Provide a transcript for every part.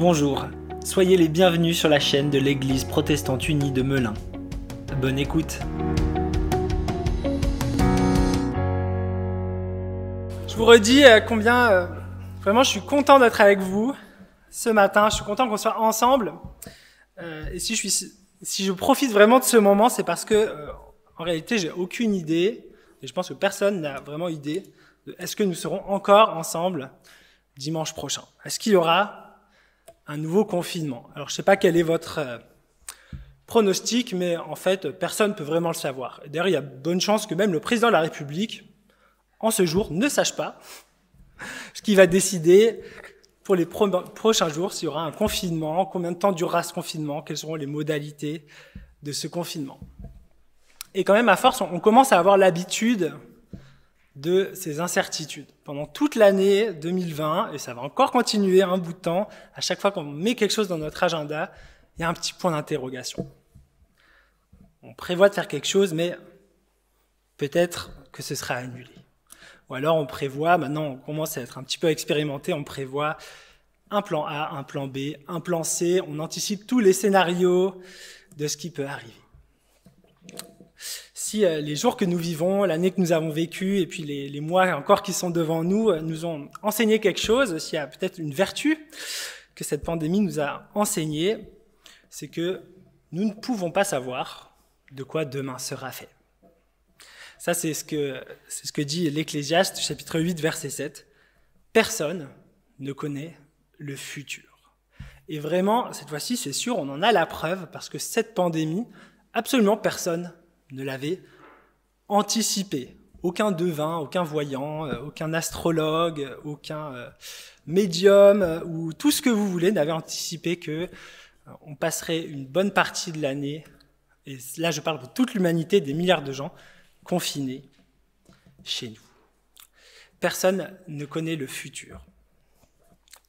Bonjour, soyez les bienvenus sur la chaîne de l'Église protestante unie de Melun. Bonne écoute. Je vous redis euh, combien euh, vraiment je suis content d'être avec vous ce matin. Je suis content qu'on soit ensemble. Euh, et si je profite vraiment de ce moment, c'est parce que en réalité j'ai aucune idée et je pense que personne n'a vraiment idée est-ce que nous serons encore ensemble dimanche prochain? Est-ce qu'il y aura un nouveau confinement? Alors je ne sais pas quel est votre euh, pronostic, mais en fait, personne ne peut vraiment le savoir. D'ailleurs, il y a bonne chance que même le président de la République, en ce jour, ne sache pas ce qu'il va décider pour les prochains jours, s'il y aura un confinement, combien de temps durera ce confinement, quelles seront les modalités de ce confinement. Et quand même, à force, on commence à avoir l'habitude de ces incertitudes. Pendant toute l'année 2020, et ça va encore continuer un bout de temps, à chaque fois qu'on met quelque chose dans notre agenda, il y a un petit point d'interrogation. On prévoit de faire quelque chose, mais peut-être que ce sera annulé. Ou alors on prévoit, maintenant on commence à être un petit peu expérimenté, on prévoit un plan A, un plan B, un plan C, on anticipe tous les scénarios de ce qui peut arriver si euh, les jours que nous vivons, l'année que nous avons vécue, et puis les, mois encore qui sont devant nous, euh, nous ont enseigné quelque chose, s'il y a peut-être une vertu que cette pandémie nous a enseigné, c'est que nous ne pouvons pas savoir de quoi demain sera fait. Ça, c'est ce que, c'est ce que dit l'Ecclésiaste, chapitre 8, verset 7. Personne ne connaît le futur. Et vraiment, cette fois-ci, c'est sûr, on en a la preuve, parce que cette pandémie, absolument personne ne l'avait anticipé. Aucun devin, aucun voyant, euh, aucun astrologue, aucun euh, médium euh, ou tout ce que vous voulez n'avait anticipé que on passerait une bonne partie de l'année, et là je parle pour toute l'humanité, des milliards de gens, confinés chez nous. Personne ne connaît le futur,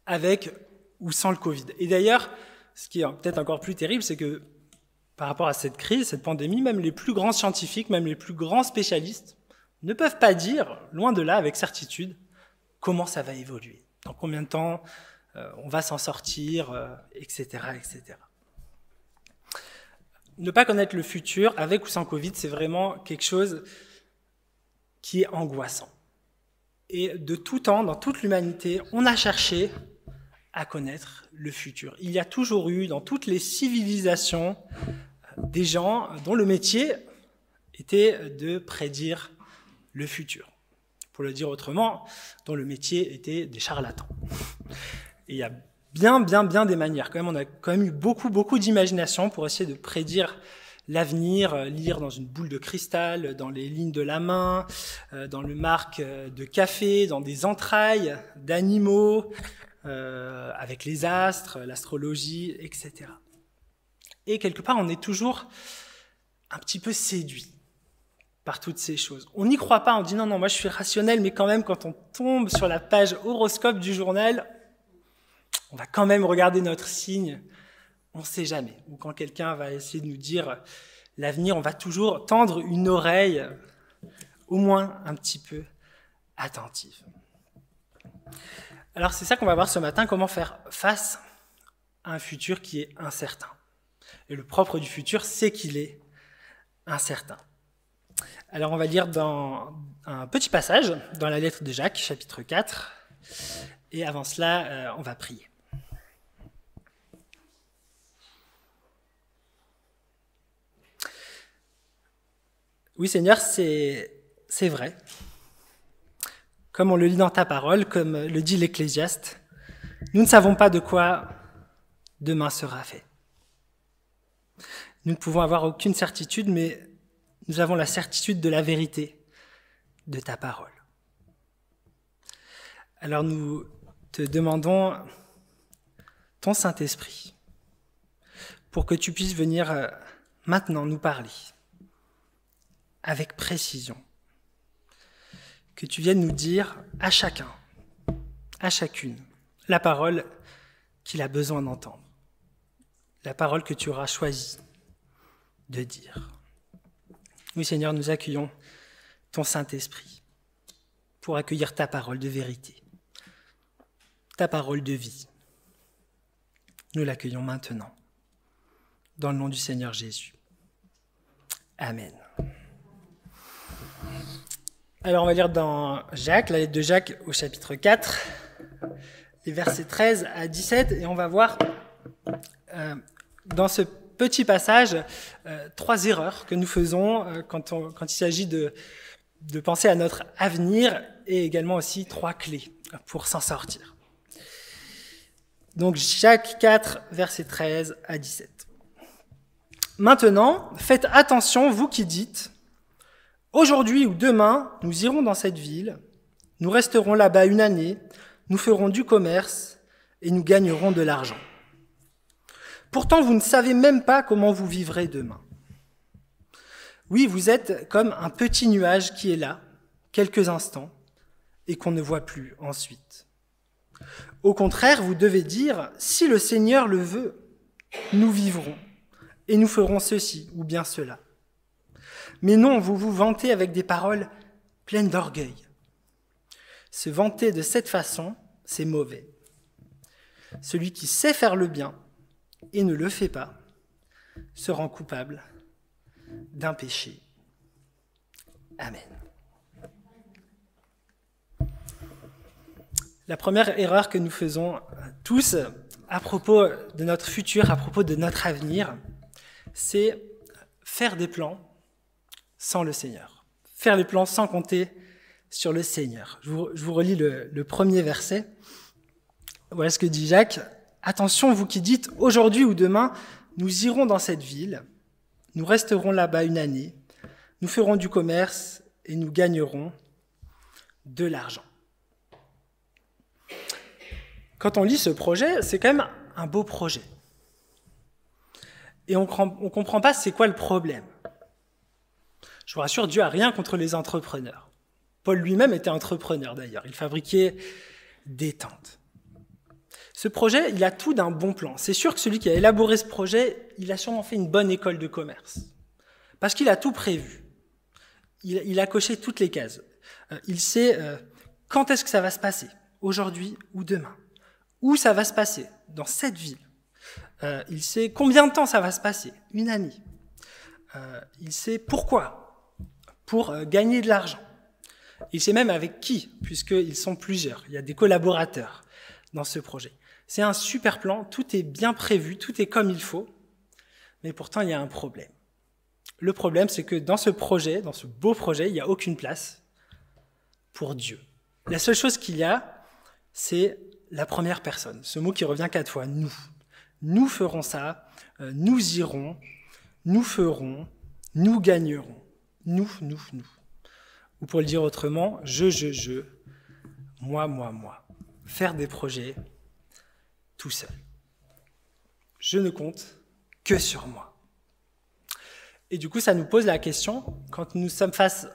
avec ou sans le Covid. Et d'ailleurs, ce qui est peut-être encore plus terrible, c'est que par rapport à cette crise, cette pandémie, même les plus grands scientifiques, même les plus grands spécialistes ne peuvent pas dire, loin de là, avec certitude, comment ça va évoluer, dans combien de temps euh, on va s'en sortir, etc., euh, etc. Ne pas connaître le futur, avec ou sans Covid, c'est vraiment quelque chose qui est angoissant. Et de tout temps, dans toute l'humanité, on a cherché à connaître le futur. Il y a toujours eu, dans toutes les civilisations, des gens dont le métier était de prédire le futur. Pour le dire autrement, dont le métier était des charlatans. Et il y a bien, bien, bien des manières. Quand même, on a quand même eu beaucoup, beaucoup d'imagination pour essayer de prédire l'avenir, lire dans une boule de cristal, dans les lignes de la main, euh, dans le marque de café, dans des entrailles d'animaux, euh, avec les astres, l'astrologie, etc. Et quelque part, on est toujours un petit peu séduit par toutes ces choses. On n'y croit pas, on dit non, non, moi je suis rationnel, mais quand même, quand on tombe sur la page horoscope du journal, on va quand même regarder notre signe, on ne sait jamais. Ou quand quelqu'un va essayer de nous dire l'avenir, on va toujours tendre une oreille, au moins un petit peu attentive. Alors c'est ça qu'on va voir ce matin, comment faire face à un futur qui est incertain. Et le propre du futur, c'est qu'il est incertain. Alors on va lire dans un petit passage dans la lettre de Jacques, chapitre 4. Et avant cela, euh, on va prier. Oui Seigneur, c'est vrai. Comme on le lit dans ta parole, comme le dit l'Ecclésiaste, nous ne savons pas de quoi demain sera fait. Nous ne pouvons avoir aucune certitude, mais nous avons la certitude de la vérité de ta parole. Alors nous te demandons ton Saint-Esprit pour que tu puisses venir euh, maintenant nous parler avec précision, que tu viennes nous dire à chacun, à chacune, la parole qu'il a besoin d'entendre, la parole que tu auras choisie de dire. Oui Seigneur, nous accueillons ton Saint-Esprit pour accueillir ta parole de vérité. ta parole de vie. Nous l'accueillons maintenant. Dans le nom du Seigneur Jésus. Amen. Alors on va lire dans Jacques, la lettre de Jacques au chapitre 4, les versets 13 à 17, et on va voir euh, dans ce petit passage euh, trois erreurs que nous faisons euh, quand, il s'agit de, de penser à notre avenir, et également aussi trois clés pour s'en sortir. Donc Jacques 4, versets 13 à 17. Maintenant, faites attention, vous qui dites, Aujourd'hui ou demain, nous irons dans cette ville, nous resterons là-bas une année, nous ferons du commerce et nous gagnerons de l'argent. Pourtant, vous ne savez même pas comment vous vivrez demain. Oui, vous êtes comme un petit nuage qui est là, quelques instants, et qu'on ne voit plus ensuite. Au contraire, vous devez dire, si le Seigneur le veut, nous vivrons, et nous ferons ceci ou bien cela. Mais non, vous vous vantez avec des paroles pleines d'orgueil. Se vanter de cette façon, c'est mauvais. Celui qui sait faire le bien et ne le fait pas se rend coupable d'un péché. Amen. La première erreur que nous faisons tous à propos de notre futur, à propos de notre avenir, c'est faire des plans sans le Seigneur. Faire les plans sans compter sur le Seigneur. Je vous, relis le, le premier verset. Voilà ce que dit Jacques. Attention, vous qui dites, aujourd'hui ou demain, nous irons dans cette ville, nous resterons là-bas une année, nous ferons du commerce et nous gagnerons de l'argent. Quand on lit ce projet, c'est quand même un beau projet. Et on ne comprend pas c'est quoi le problème. Je vous rassure, Dieu a rien contre les entrepreneurs. Paul lui-même était entrepreneur d'ailleurs. Il fabriquait des tentes. Ce projet, il a tout d'un bon plan. C'est sûr que celui qui a élaboré ce projet, il a sûrement fait une bonne école de commerce. Parce qu'il a tout prévu. Il, a coché toutes les cases. Euh, il sait euh, quand est-ce que ça va se passer, aujourd'hui ou demain. Où ça va se passer, dans cette ville. Euh, il sait combien de temps ça va se passer, une année. il sait pourquoi, pour gagner de l'argent. Il sait même avec qui, puisqu'ils sont plusieurs. Il y a des collaborateurs dans ce projet. C'est un super plan, tout est bien prévu, tout est comme il faut, mais pourtant il y a un problème. Le problème, c'est que dans ce projet, dans ce beau projet, il n'y a aucune place pour Dieu. La seule chose qu'il y a, c'est la première personne, ce mot qui revient quatre fois, nous. Nous ferons ça, euh, nous irons, nous ferons, nous gagnerons. Nous, nous, nous. Ou pour le dire autrement, je, je, je, moi, moi, moi. Faire des projets tout seul. Je ne compte que sur moi. Et du coup, ça nous pose la question, quand nous sommes face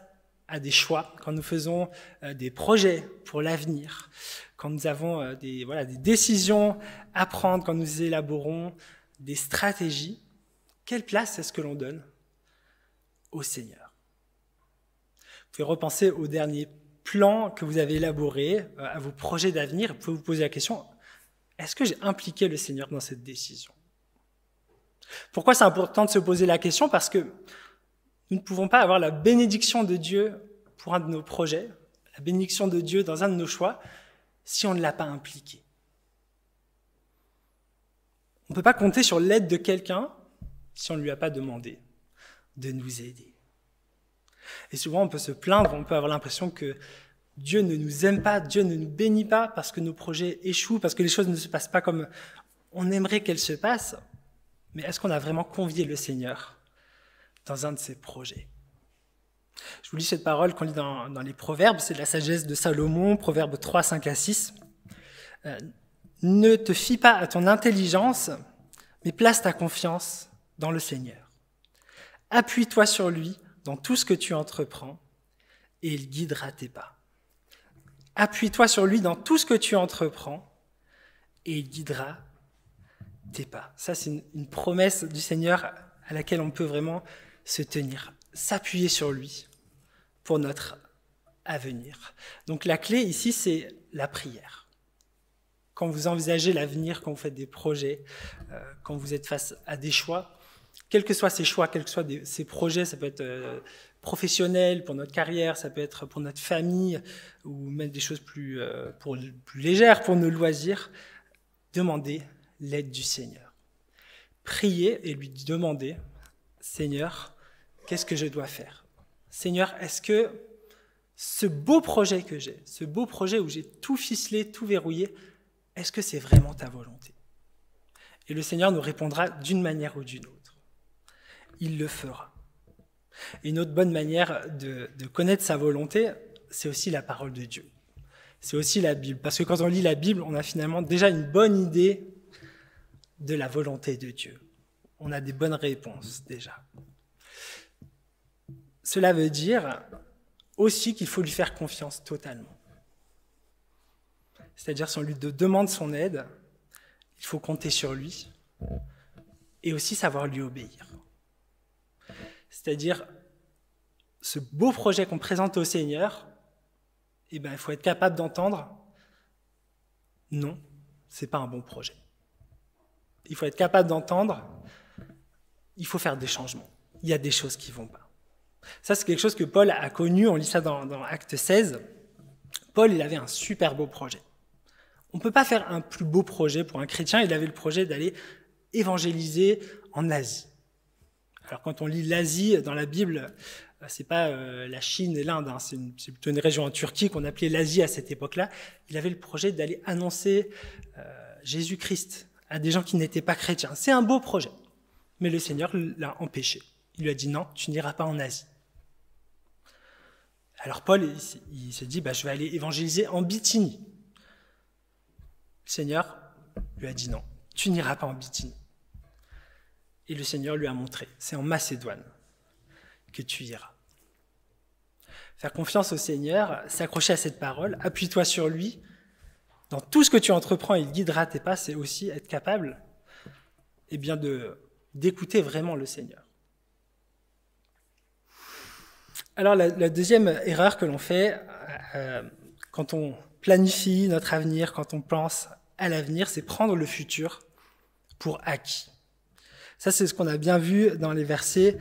à des choix, quand nous faisons euh, des projets pour l'avenir, quand nous avons euh, des, voilà, des décisions à prendre, quand nous élaborons des stratégies, quelle place est-ce que l'on donne au Seigneur? Pouvez repenser au dernier plan que vous avez élaboré, euh, à vos projets d'avenir. Vous pouvez vous poser la question, est-ce que j'ai impliqué le Seigneur dans cette décision? Pourquoi c'est important de se poser la question? Parce que nous ne pouvons pas avoir la bénédiction de Dieu pour un de nos projets, la bénédiction de Dieu dans un de nos choix, si on ne l'a pas impliqué. On ne peut pas compter sur l'aide de quelqu'un si on ne lui a pas demandé de nous aider. Et souvent, on peut se plaindre, on peut avoir l'impression que Dieu ne nous aime pas, Dieu ne nous bénit pas parce que nos projets échouent, parce que les choses ne se passent pas comme on aimerait qu'elles se passent. Mais est-ce qu'on a vraiment convié le Seigneur dans un de ces projets? Je vous lis cette parole qu'on lit dans, les Proverbes, c'est la sagesse de Salomon, Proverbes 3, 5 à 6. Euh, ne te fie pas à ton intelligence, mais place ta confiance dans le Seigneur. Appuie-toi sur lui dans tout ce que tu entreprends et il guidera tes pas. Appuie-toi sur lui dans tout ce que tu entreprends et il guidera tes pas. Ça, c'est une, promesse du Seigneur à laquelle on peut vraiment se tenir, s'appuyer sur lui pour notre avenir. Donc la clé ici, c'est la prière. quand vous envisagez l'avenir, quand vous faites des projets, euh, quand vous êtes face à des choix, quels que soient ces choix, quels que soient ces projets, ça peut être euh, professionnel pour notre carrière, ça peut être pour notre famille, ou même des choses plus, euh, pour, plus légères pour nos loisirs, demandez l'aide du Seigneur. Priez et lui demandez, Seigneur, qu'est-ce que je dois faire? Seigneur, est-ce que ce beau projet que j'ai, ce beau projet où j'ai tout ficelé, tout verrouillé, est-ce que c'est vraiment ta volonté? Et le Seigneur nous répondra d'une manière ou d'une autre. Il le fera. Une autre bonne manière de, connaître sa volonté, c'est aussi la parole de Dieu. C'est aussi la Bible. Parce que quand on lit la Bible, on a finalement déjà une bonne idée de la volonté de Dieu. On a des bonnes réponses déjà. Cela veut dire aussi qu'il faut lui faire confiance totalement. C'est-à-dire si on lui demande son aide, il faut compter sur lui et aussi savoir lui obéir. C'est-à-dire ce beau projet qu'on présente au Seigneur, eh ben, il faut être capable d'entendre non, c'est pas un bon projet. Il faut être capable d'entendre il faut faire des changements. Il y a des choses qui vont pas. Ça, c'est quelque chose que Paul a connu, on lit ça dans, dans Acte 16. Paul, il avait un super beau projet. On ne peut pas faire un plus beau projet pour un chrétien. Il avait le projet d'aller évangéliser en Asie. Alors quand on lit l'Asie dans la Bible, euh, c'est pas euh, la Chine et l'Inde, hein. c'est plutôt une région en Turquie qu'on appelait l'Asie à cette époque-là. Il avait le projet d'aller annoncer euh, Jésus-Christ à des gens qui n'étaient pas chrétiens. C'est un beau projet. Mais le Seigneur l'a empêché. Il lui a dit non, tu n'iras pas en Asie. Alors Paul, il, se dit, bah, je vais aller évangéliser en Bithynie. Le Seigneur lui a dit non, tu n'iras pas en Bithynie. Et le Seigneur lui a montré, c'est en Macédoine que tu iras. Faire confiance au Seigneur, s'accrocher à cette parole, appuie-toi sur lui. Dans tout ce que tu entreprends, il guidera tes pas, c'est aussi être capable eh bien, de d'écouter vraiment le Seigneur. Alors la, deuxième erreur que l'on fait euh, quand on planifie notre avenir, quand on pense à l'avenir, c'est prendre le futur pour acquis. Ça, c'est ce qu'on a bien vu dans les versets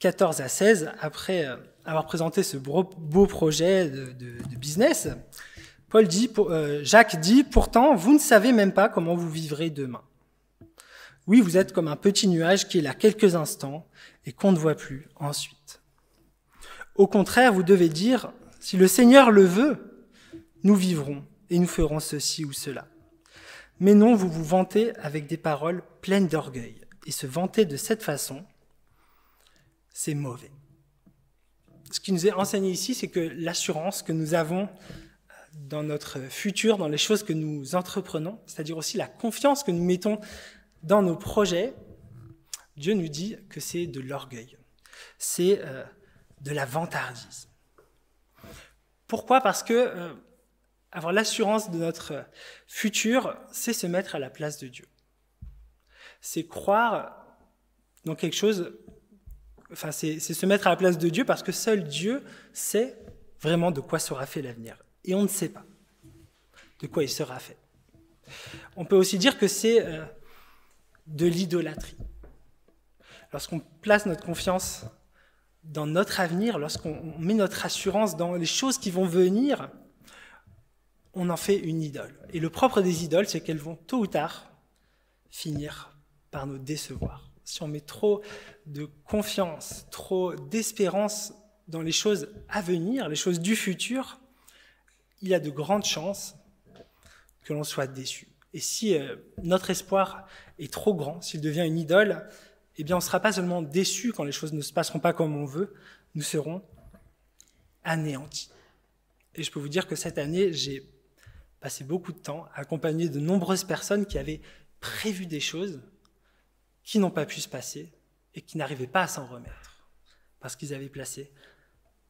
14 à 16, après euh, avoir présenté ce beau, projet de, business. Paul dit, euh, Jacques dit, pourtant, vous ne savez même pas comment vous vivrez demain. Oui, vous êtes comme un petit nuage qui est là quelques instants et qu'on ne voit plus ensuite. Au contraire, vous devez dire, si le Seigneur le veut, nous vivrons et nous ferons ceci ou cela. Mais non, vous vous vantez avec des paroles pleines d'orgueil. Et se vanter de cette façon, c'est mauvais. Ce qui nous est enseigné ici, c'est que l'assurance que nous avons dans notre futur, dans les choses que nous entreprenons, c'est-à-dire aussi la confiance que nous mettons dans nos projets, Dieu nous dit que c'est de l'orgueil, c'est euh, de la vantardise. Pourquoi? Parce que euh, avoir l'assurance de notre futur, c'est se mettre à la place de Dieu. C'est croire dans quelque chose, enfin c'est se mettre à la place de Dieu parce que seul Dieu sait vraiment de quoi sera fait l'avenir. Et on ne sait pas de quoi il sera fait. On peut aussi dire que c'est euh, de l'idolâtrie. Lorsqu'on place notre confiance dans notre avenir, lorsqu'on met notre assurance dans les choses qui vont venir, on en fait une idole. Et le propre des idoles, c'est qu'elles vont tôt ou tard finir par nous décevoir. Si on met trop de confiance, trop d'espérance dans les choses à venir, les choses du futur, il y a de grandes chances que l'on soit déçu. Et si euh, notre espoir est trop grand, s'il devient une idole, eh bien on ne sera pas seulement déçu quand les choses ne se passeront pas comme on veut, nous serons anéantis. Et je peux vous dire que cette année, j'ai passé beaucoup de temps à accompagner de nombreuses personnes qui avaient prévu des choses qui n'ont pas pu se passer et qui n'arrivaient pas à s'en remettre parce qu'ils avaient placé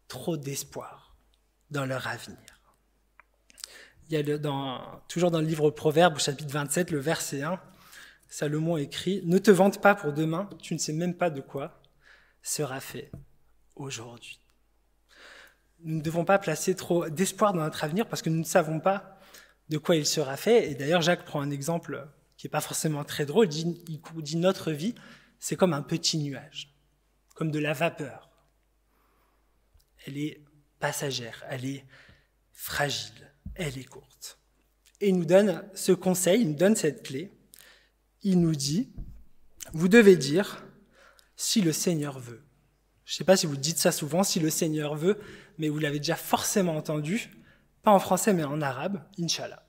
trop d'espoir dans leur avenir. Il y a toujours dans le livre Proverbes, au chapitre 27, le verset 1, Salomon écrit Ne te vante pas pour demain, tu ne sais même pas de quoi sera fait aujourd'hui. Nous ne devons pas placer trop d'espoir dans notre avenir parce que nous ne savons pas de quoi il sera fait. Et d'ailleurs, Jacques prend un exemple qui n'est pas forcément très drôle. Dit, il dit notre vie, c'est comme un petit nuage, comme de la vapeur. Elle est passagère, elle est fragile, elle est courte. Et il nous donne ce conseil, il nous donne cette clé. Il nous dit, vous devez dire, si le Seigneur veut. Je ne sais pas si vous dites ça souvent, si le Seigneur veut, mais vous l'avez déjà forcément entendu, pas en français mais en arabe, Inch'Allah.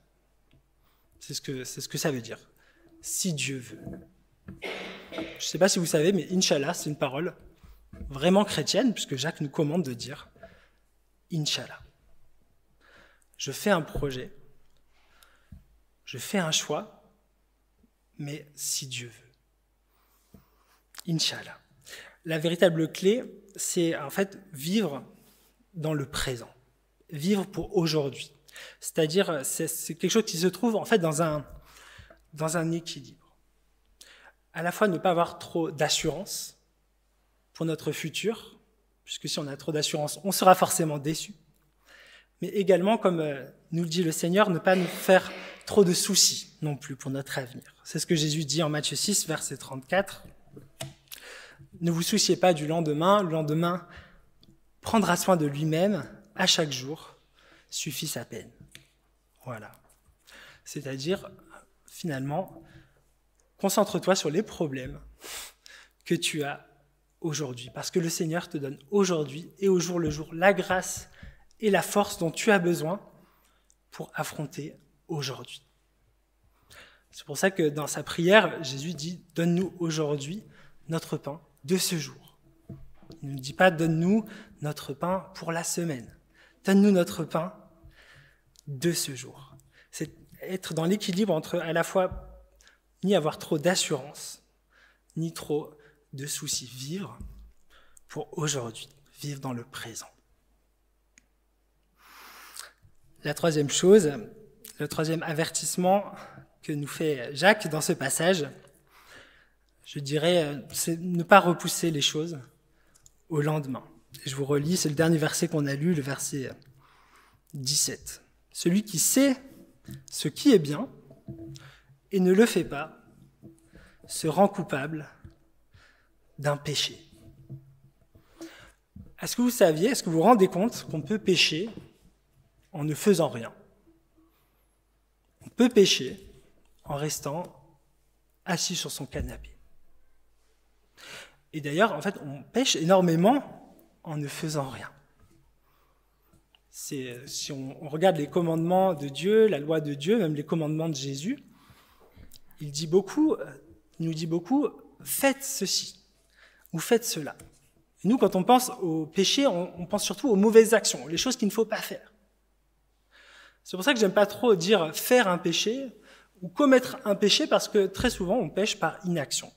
C'est ce c'est ce que ça veut dire. Si Dieu veut. Je ne sais pas si vous savez, mais Inch'Allah, c'est une parole vraiment chrétienne, puisque Jacques nous commande de dire Inch'Allah. Je fais un projet, je fais un choix, mais si Dieu veut. Inch'Allah. La véritable clé, c'est en fait vivre dans le présent, vivre pour aujourd'hui. C'est-à-dire, c'est quelque chose qui se trouve en fait dans un, dans un équilibre. À la fois ne pas avoir trop d'assurance pour notre futur, puisque si on a trop d'assurance, on sera forcément déçu. Mais également, comme euh, nous le dit le Seigneur, ne pas nous faire trop de soucis non plus pour notre avenir. C'est ce que Jésus dit en Matthieu 6, verset 34. Ne vous souciez pas du lendemain, le lendemain prendra soin de lui-même à chaque jour, suffit sa peine. Voilà. C'est-à-dire, finalement, concentre-toi sur les problèmes que tu as aujourd'hui, parce que le Seigneur te donne aujourd'hui et au jour le jour la grâce et la force dont tu as besoin pour affronter aujourd'hui. C'est pour ça que dans sa prière, Jésus dit, donne-nous aujourd'hui notre pain de ce jour. Il ne dit pas, donne-nous notre pain pour la semaine. Donne-nous notre pain de ce jour. Être dans l'équilibre entre à la fois ni avoir trop d'assurance, ni trop de soucis. Vivre pour aujourd'hui, vivre dans le présent. La troisième chose, le troisième avertissement que nous fait Jacques dans ce passage, je dirais, c'est ne pas repousser les choses au lendemain. je vous relis, c'est le dernier verset qu'on a lu, le verset 17. Celui qui sait ce qui est bien et ne le fait pas se rend coupable d'un péché. Est-ce que vous saviez, est-ce que vous vous rendez compte qu'on peut pécher en ne faisant rien? On peut pécher en restant assis sur son canapé. Et d'ailleurs, en fait, on pêche énormément en ne faisant rien. Si on, regarde les commandements de Dieu, la loi de Dieu, même les commandements de Jésus, il dit beaucoup, il nous dit beaucoup, faites ceci ou faites cela. nous, quand on pense au péché, on, pense surtout aux mauvaises actions, les choses qu'il ne faut pas faire. C'est pour ça que j'aime pas trop dire faire un péché ou commettre un péché parce que très souvent on pêche par inaction.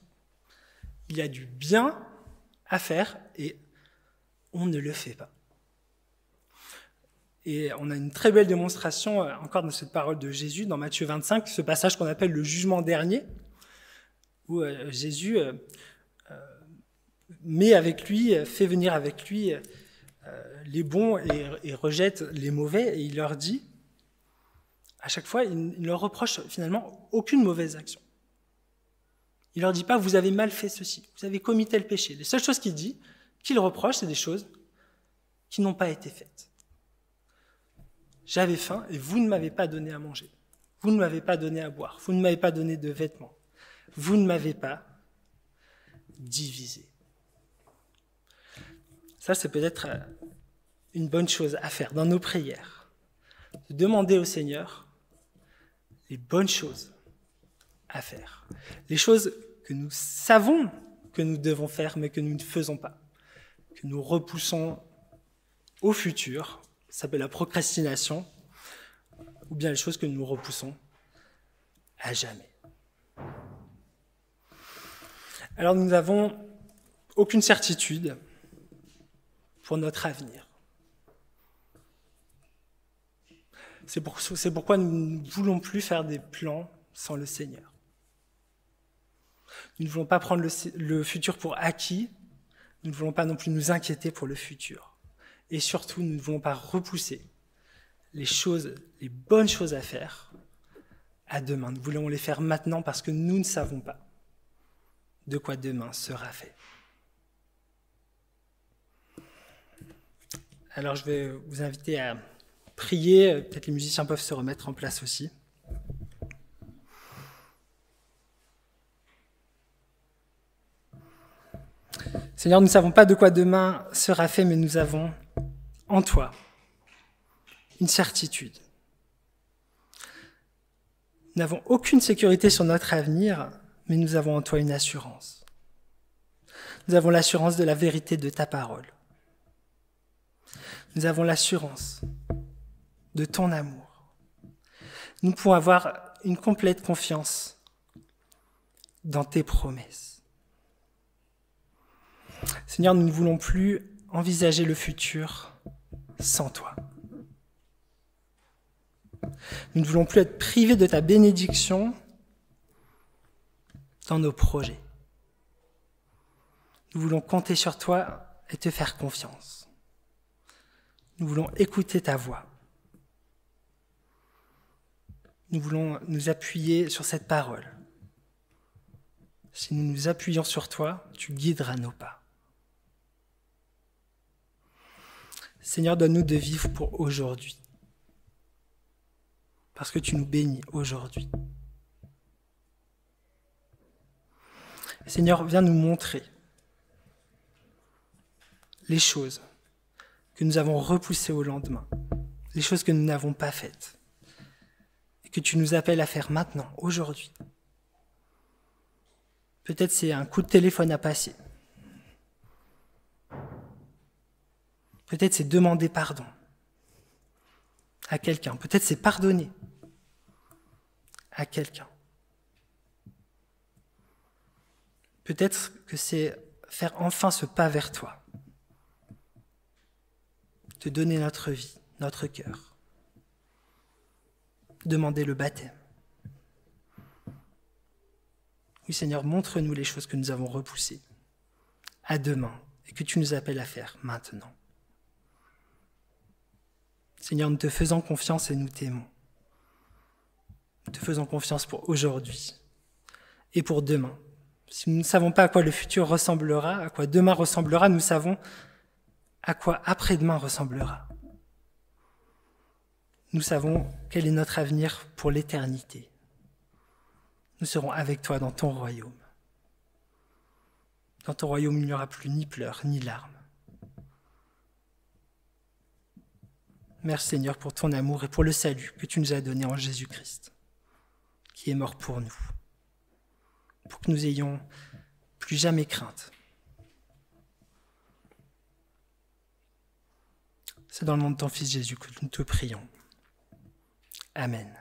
Il y a du bien à faire et on ne le fait pas. Et on a une très belle démonstration euh, encore dans cette parole de Jésus dans Matthieu 25, ce passage qu'on appelle le jugement dernier, où euh, Jésus euh, met avec lui, fait venir avec lui les bons et, rejette les mauvais, et il leur dit, à chaque fois, il, ne leur reproche finalement aucune mauvaise action. Il leur dit pas, vous avez mal fait ceci, vous avez commis tel péché. Les seules choses qu'il dit, qu'il reproche, c'est des choses qui n'ont pas été faites. J'avais faim et vous ne m'avez pas donné à manger. Vous ne m'avez pas donné à boire. Vous ne m'avez pas donné de vêtements. Vous ne m'avez pas divisé. Ça, c'est peut-être euh, une bonne chose à faire dans nos prières. De demander au Seigneur les bonnes choses à faire. Les choses que nous savons que nous devons faire, mais que nous ne faisons pas. Que nous repoussons au futur. Ça s'appelle la procrastination. Ou bien les choses que nous repoussons à jamais. Alors nous n'avons aucune certitude pour notre avenir. C'est pourquoi nous ne voulons plus faire des plans sans le Seigneur. Nous ne voulons pas prendre le, futur pour acquis, nous ne voulons pas non plus nous inquiéter pour le futur. Et surtout, nous ne voulons pas repousser les choses, les bonnes choses à faire à demain. Nous voulons les faire maintenant parce que nous ne savons pas de quoi demain sera fait. Alors je vais vous inviter à prier. Peut-être les musiciens peuvent se remettre en place aussi. Seigneur, nous ne savons pas de quoi demain sera fait, mais nous avons en toi une certitude. Nous n'avons aucune sécurité sur notre avenir, mais nous avons en toi une assurance. Nous avons l'assurance de la vérité de ta parole. Nous avons l'assurance de ton amour. Nous pouvons avoir une complète confiance dans tes promesses. Seigneur, nous ne voulons plus envisager le futur sans toi. Nous ne voulons plus être privés de ta bénédiction dans nos projets. Nous voulons compter sur toi et te faire confiance. Nous voulons écouter ta voix. Nous voulons nous appuyer sur cette parole. Si nous nous appuyons sur toi, tu guideras nos pas. Seigneur, donne-nous de vivre pour aujourd'hui. Parce que tu nous bénis aujourd'hui. Seigneur, viens nous montrer les choses que nous avons repoussées au lendemain, les choses que nous n'avons pas faites, et que tu nous appelles à faire maintenant, aujourd'hui. Peut-être c'est un coup de téléphone à passer, Peut-être c'est demander pardon à quelqu'un. Peut-être c'est pardonner à quelqu'un. Peut-être que c'est faire enfin ce pas vers toi. Te donner notre vie, notre cœur. Demander le baptême. Oui Seigneur, montre-nous les choses que nous avons repoussées à demain et que tu nous appelles à faire maintenant. Seigneur, nous te faisons confiance et nous t'aimons. Nous te faisons confiance pour aujourd'hui et pour demain. Si nous ne savons pas à quoi le futur ressemblera, à quoi demain ressemblera, nous savons à quoi après-demain ressemblera. Nous savons quel est notre avenir pour l'éternité. Nous serons avec toi dans ton royaume. Dans ton royaume, il n'y aura plus ni pleurs ni larmes. Merci Seigneur pour ton amour et pour le salut que tu nous as donné en Jésus-Christ, qui est mort pour nous, pour que nous ayons plus jamais crainte. C'est dans le nom de ton Fils Jésus que nous te prions. Amen.